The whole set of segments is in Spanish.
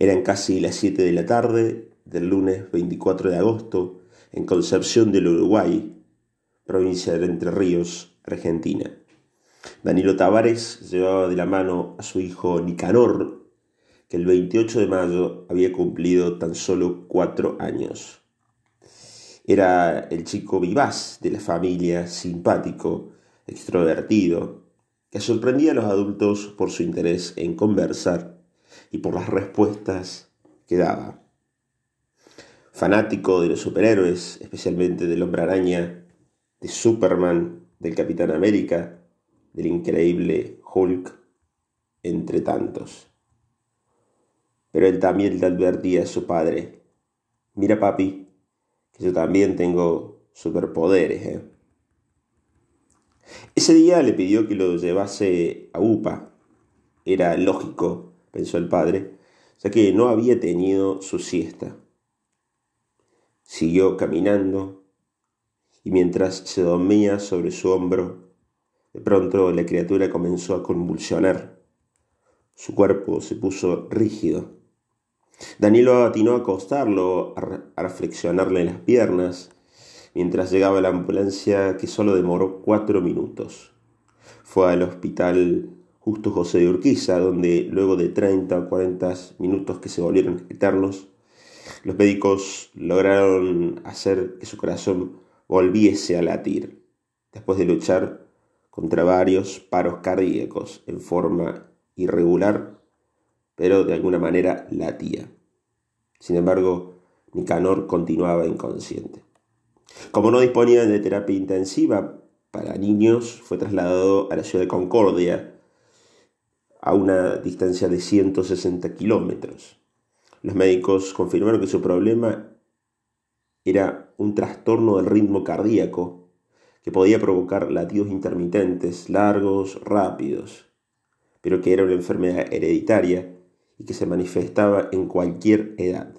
Eran casi las 7 de la tarde del lunes 24 de agosto en Concepción del Uruguay, provincia de Entre Ríos, Argentina. Danilo Tavares llevaba de la mano a su hijo Nicanor, que el 28 de mayo había cumplido tan solo cuatro años. Era el chico vivaz de la familia, simpático, extrovertido, que sorprendía a los adultos por su interés en conversar y por las respuestas que daba. Fanático de los superhéroes, especialmente del hombre araña, de Superman, del Capitán América, del increíble Hulk, entre tantos. Pero él también le advertía a su padre, mira papi, que yo también tengo superpoderes. ¿eh? Ese día le pidió que lo llevase a UPA. Era lógico, pensó el padre, ya que no había tenido su siesta. Siguió caminando y mientras se dormía sobre su hombro, de pronto la criatura comenzó a convulsionar. Su cuerpo se puso rígido. Danilo atinó a acostarlo, a reflexionarle las piernas, mientras llegaba la ambulancia que solo demoró cuatro minutos. Fue al hospital Justo José de Urquiza, donde luego de 30 o 40 minutos que se volvieron eternos, los médicos lograron hacer que su corazón volviese a latir, después de luchar contra varios paros cardíacos en forma irregular, pero de alguna manera latía. Sin embargo, Nicanor continuaba inconsciente. Como no disponía de terapia intensiva para niños, fue trasladado a la ciudad de Concordia, a una distancia de 160 kilómetros. Los médicos confirmaron que su problema era un trastorno del ritmo cardíaco que podía provocar latidos intermitentes, largos, rápidos, pero que era una enfermedad hereditaria y que se manifestaba en cualquier edad.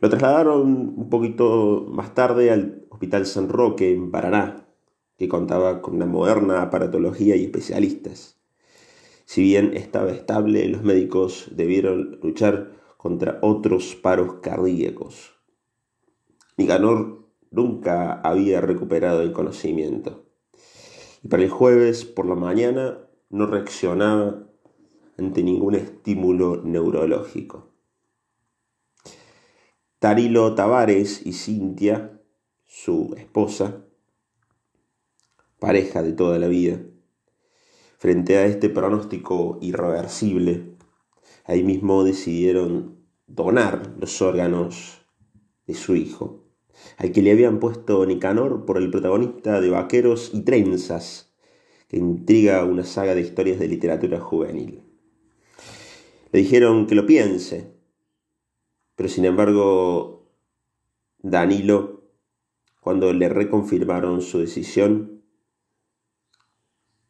Lo trasladaron un poquito más tarde al Hospital San Roque en Paraná, que contaba con una moderna aparatología y especialistas. Si bien estaba estable, los médicos debieron luchar contra otros paros cardíacos. Nicanor nunca había recuperado el conocimiento. Y para el jueves por la mañana no reaccionaba ante ningún estímulo neurológico. Tarilo Tavares y Cintia, su esposa, pareja de toda la vida, frente a este pronóstico irreversible, ahí mismo decidieron donar los órganos de su hijo, al que le habían puesto Nicanor por el protagonista de Vaqueros y Trenzas, que intriga una saga de historias de literatura juvenil. Le dijeron que lo piense, pero sin embargo, Danilo, cuando le reconfirmaron su decisión,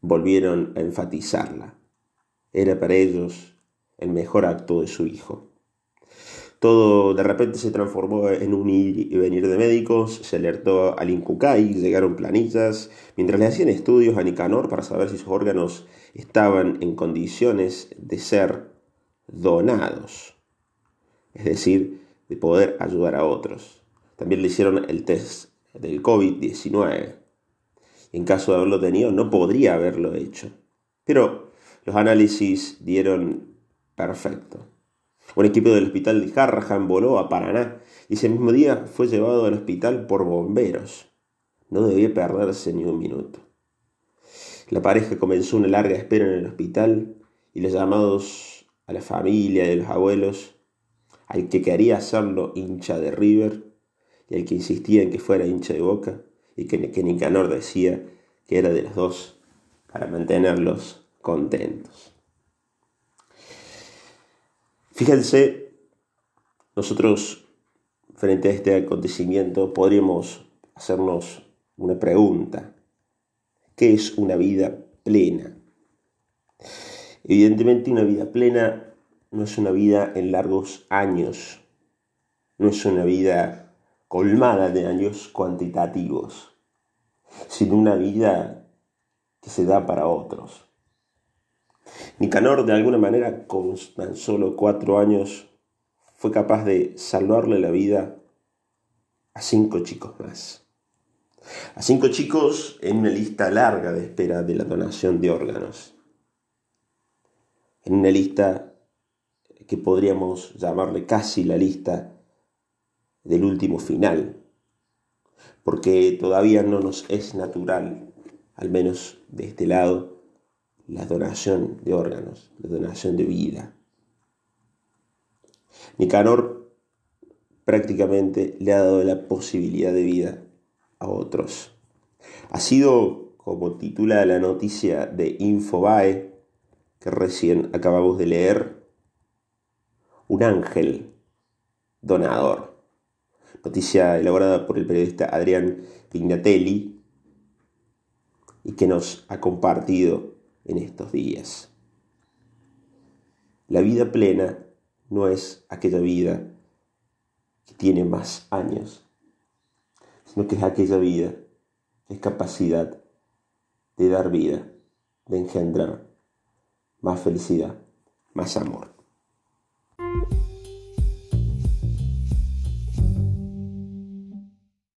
volvieron a enfatizarla. Era para ellos el mejor acto de su hijo. Todo de repente se transformó en un ir y venir de médicos, se alertó al Incucay, llegaron planillas, mientras le hacían estudios a Nicanor para saber si sus órganos estaban en condiciones de ser donados es decir, de poder ayudar a otros. También le hicieron el test del COVID-19. En caso de haberlo tenido, no podría haberlo hecho. Pero los análisis dieron perfecto. Un equipo del hospital de Harrahan voló a Paraná y ese mismo día fue llevado al hospital por bomberos. No debía perderse ni un minuto. La pareja comenzó una larga espera en el hospital y los llamados a la familia y los abuelos al que quería hacerlo hincha de River y al que insistía en que fuera hincha de Boca y que, Nicanor decía que era de los dos para mantenerlos contentos. Fíjense, nosotros frente a este acontecimiento podríamos hacernos una pregunta. ¿Qué es una vida plena? Evidentemente una vida plena no es una vida en largos años, no es una vida colmada de años cuantitativos, sino una vida que se da para otros. Nicanor, de alguna manera, con tan solo cuatro años, fue capaz de salvarle la vida a cinco chicos más. A cinco chicos en una lista larga de espera de la donación de órganos. En una lista que podríamos llamarle casi la lista del último final, porque todavía no nos es natural, al menos de este lado, la donación de órganos, la donación de vida. Nicanor prácticamente le ha dado la posibilidad de vida a otros. Ha sido, como titula la noticia de Infobae, que recién acabamos de leer, un ángel donador. Noticia elaborada por el periodista Adrián Pignatelli y que nos ha compartido en estos días. La vida plena no es aquella vida que tiene más años, sino que es aquella vida que es capacidad de dar vida, de engendrar más felicidad, más amor.